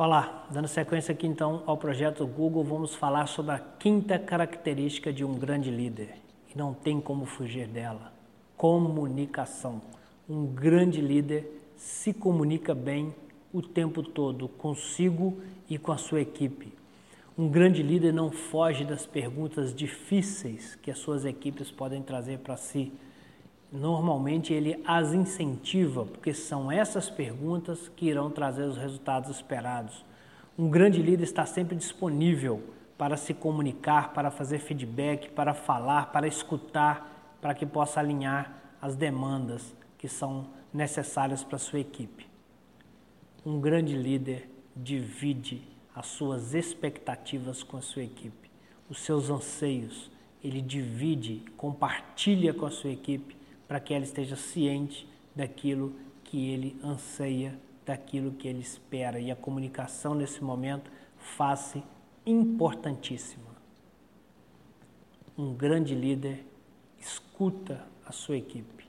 Olá, dando sequência aqui então ao projeto Google, vamos falar sobre a quinta característica de um grande líder. E não tem como fugir dela: comunicação. Um grande líder se comunica bem o tempo todo consigo e com a sua equipe. Um grande líder não foge das perguntas difíceis que as suas equipes podem trazer para si. Normalmente ele as incentiva, porque são essas perguntas que irão trazer os resultados esperados. Um grande líder está sempre disponível para se comunicar, para fazer feedback, para falar, para escutar, para que possa alinhar as demandas que são necessárias para sua equipe. Um grande líder divide as suas expectativas com a sua equipe, os seus anseios, ele divide, compartilha com a sua equipe para que ela esteja ciente daquilo que ele anseia, daquilo que ele espera. E a comunicação nesse momento faz-se importantíssima. Um grande líder escuta a sua equipe,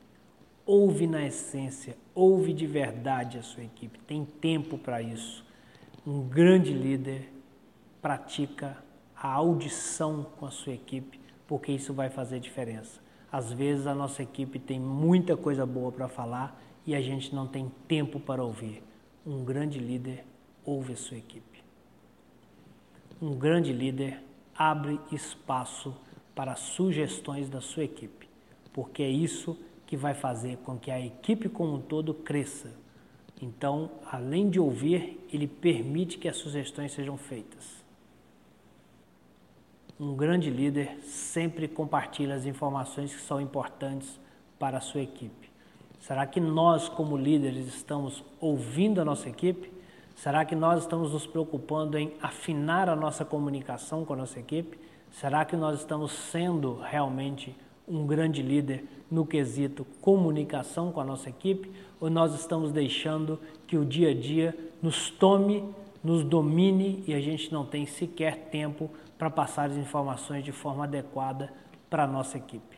ouve na essência, ouve de verdade a sua equipe, tem tempo para isso. Um grande líder pratica a audição com a sua equipe, porque isso vai fazer diferença. Às vezes a nossa equipe tem muita coisa boa para falar e a gente não tem tempo para ouvir. Um grande líder ouve a sua equipe. Um grande líder abre espaço para sugestões da sua equipe, porque é isso que vai fazer com que a equipe como um todo cresça. Então, além de ouvir, ele permite que as sugestões sejam feitas um grande líder sempre compartilha as informações que são importantes para a sua equipe. Será que nós, como líderes, estamos ouvindo a nossa equipe? Será que nós estamos nos preocupando em afinar a nossa comunicação com a nossa equipe? Será que nós estamos sendo realmente um grande líder no quesito comunicação com a nossa equipe? Ou nós estamos deixando que o dia a dia nos tome, nos domine e a gente não tem sequer tempo para passar as informações de forma adequada para a nossa equipe.